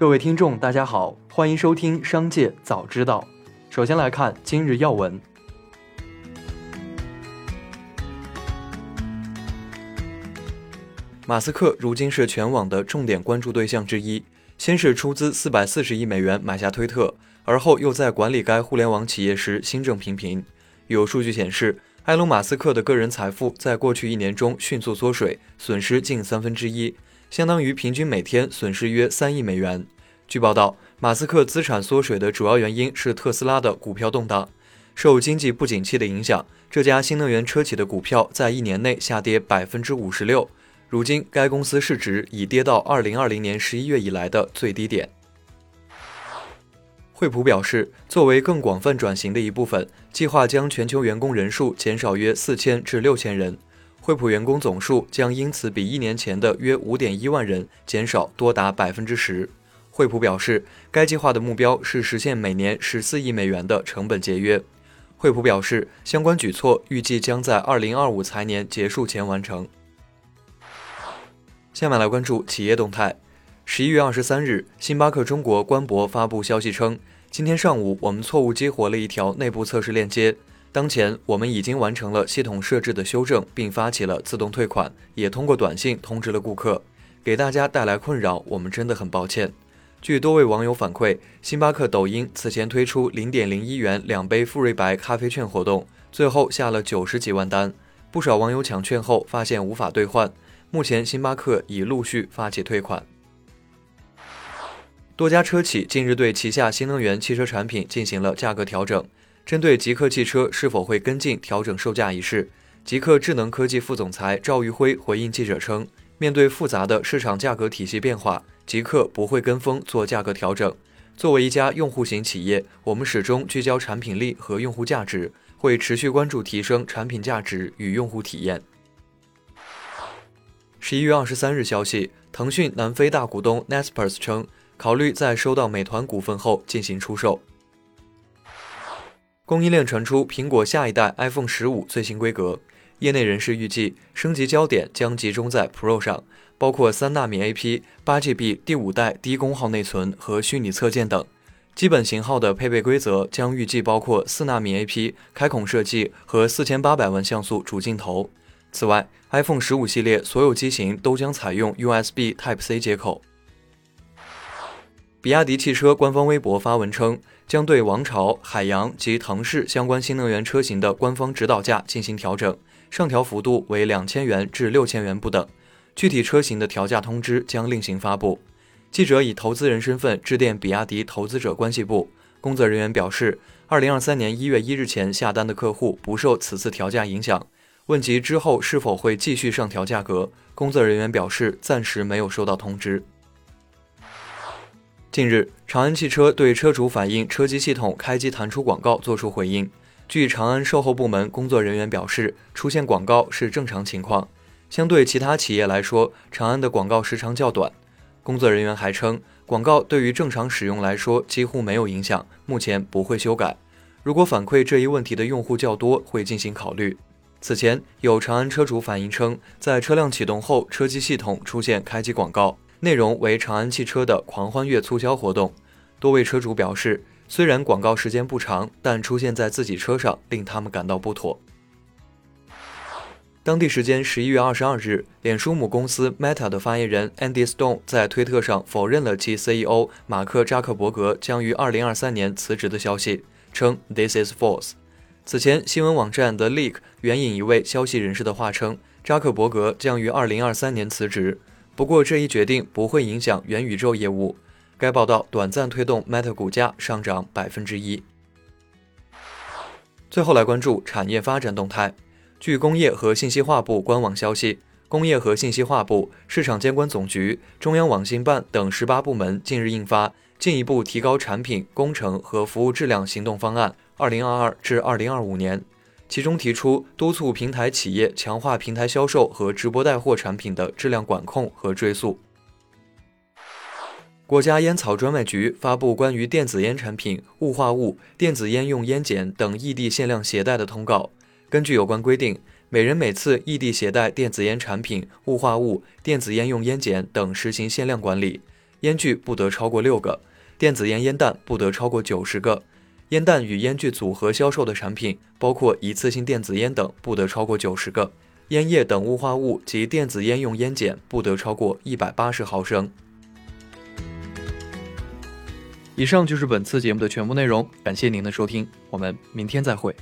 各位听众，大家好，欢迎收听《商界早知道》。首先来看今日要闻。马斯克如今是全网的重点关注对象之一。先是出资四百四十亿美元买下推特，而后又在管理该互联网企业时新政频频。有数据显示，埃隆·马斯克的个人财富在过去一年中迅速缩水，损失近三分之一。相当于平均每天损失约三亿美元。据报道，马斯克资产缩水的主要原因是特斯拉的股票动荡。受经济不景气的影响，这家新能源车企的股票在一年内下跌百分之五十六。如今，该公司市值已跌到二零二零年十一月以来的最低点。惠普表示，作为更广泛转型的一部分，计划将全球员工人数减少约四千至六千人。惠普员工总数将因此比一年前的约五点一万人减少多达百分之十。惠普表示，该计划的目标是实现每年十四亿美元的成本节约。惠普表示，相关举措预计将在二零二五财年结束前完成。下面来关注企业动态。十一月二十三日，星巴克中国官博发布消息称，今天上午我们错误激活了一条内部测试链接。当前我们已经完成了系统设置的修正，并发起了自动退款，也通过短信通知了顾客。给大家带来困扰，我们真的很抱歉。据多位网友反馈，星巴克抖音此前推出零点零一元两杯馥芮白咖啡券活动，最后下了九十几万单，不少网友抢券后发现无法兑换。目前星巴克已陆续发起退款。多家车企近日对旗下新能源汽车产品进行了价格调整。针对极客汽车是否会跟进调整售价一事，极客智能科技副总裁赵玉辉回应记者称，面对复杂的市场价格体系变化，极客不会跟风做价格调整。作为一家用户型企业，我们始终聚焦产品力和用户价值，会持续关注提升产品价值与用户体验。十一月二十三日消息，腾讯南非大股东 Naspers 称，考虑在收到美团股份后进行出售。供应链传出苹果下一代 iPhone 十五最新规格，业内人士预计升级焦点将集中在 Pro 上，包括三纳米 AP、八 GB 第五代低功耗内存和虚拟侧键等。基本型号的配备规则将预计包括四纳米 AP 开孔设计和四千八百万像素主镜头。此外，iPhone 十五系列所有机型都将采用 USB Type C 接口。比亚迪汽车官方微博发文称，将对王朝、海洋及腾势相关新能源车型的官方指导价进行调整，上调幅度为两千元至六千元不等。具体车型的调价通知将另行发布。记者以投资人身份致电比亚迪投资者关系部，工作人员表示，二零二三年一月一日前下单的客户不受此次调价影响。问及之后是否会继续上调价格，工作人员表示暂时没有收到通知。近日，长安汽车对车主反映车机系统开机弹出广告作出回应。据长安售后部门工作人员表示，出现广告是正常情况。相对其他企业来说，长安的广告时长较短。工作人员还称，广告对于正常使用来说几乎没有影响，目前不会修改。如果反馈这一问题的用户较多，会进行考虑。此前，有长安车主反映称，在车辆启动后，车机系统出现开机广告。内容为长安汽车的狂欢月促销活动，多位车主表示，虽然广告时间不长，但出现在自己车上令他们感到不妥。当地时间十一月二十二日，脸书母公司 Meta 的发言人 Andy Stone 在推特上否认了其 CEO 马克扎克伯格将于二零二三年辞职的消息，称 This is false。此前，新闻网站 The Leak 援引一位消息人士的话称，扎克伯格将于二零二三年辞职。不过，这一决定不会影响元宇宙业务。该报道短暂推动 Meta 股价上涨百分之一。最后来关注产业发展动态。据工业和信息化部官网消息，工业和信息化部、市场监管总局、中央网信办等十八部门近日印发《进一步提高产品、工程和服务质量行动方案（二零二二至二零二五年）》。其中提出，督促平台企业强化平台销售和直播带货产品的质量管控和追溯。国家烟草专卖局发布关于电子烟产品、雾化物、电子烟用烟碱等异地限量携带的通告。根据有关规定，每人每次异地携带电子烟产品、雾化物、电子烟用烟碱等实行限量管理。烟具不得超过六个；电子烟烟弹不得超过九十个。烟弹与烟具组合销售的产品，包括一次性电子烟等，不得超过九十个；烟叶等雾化物及电子烟用烟碱不得超过一百八十毫升。以上就是本次节目的全部内容，感谢您的收听，我们明天再会。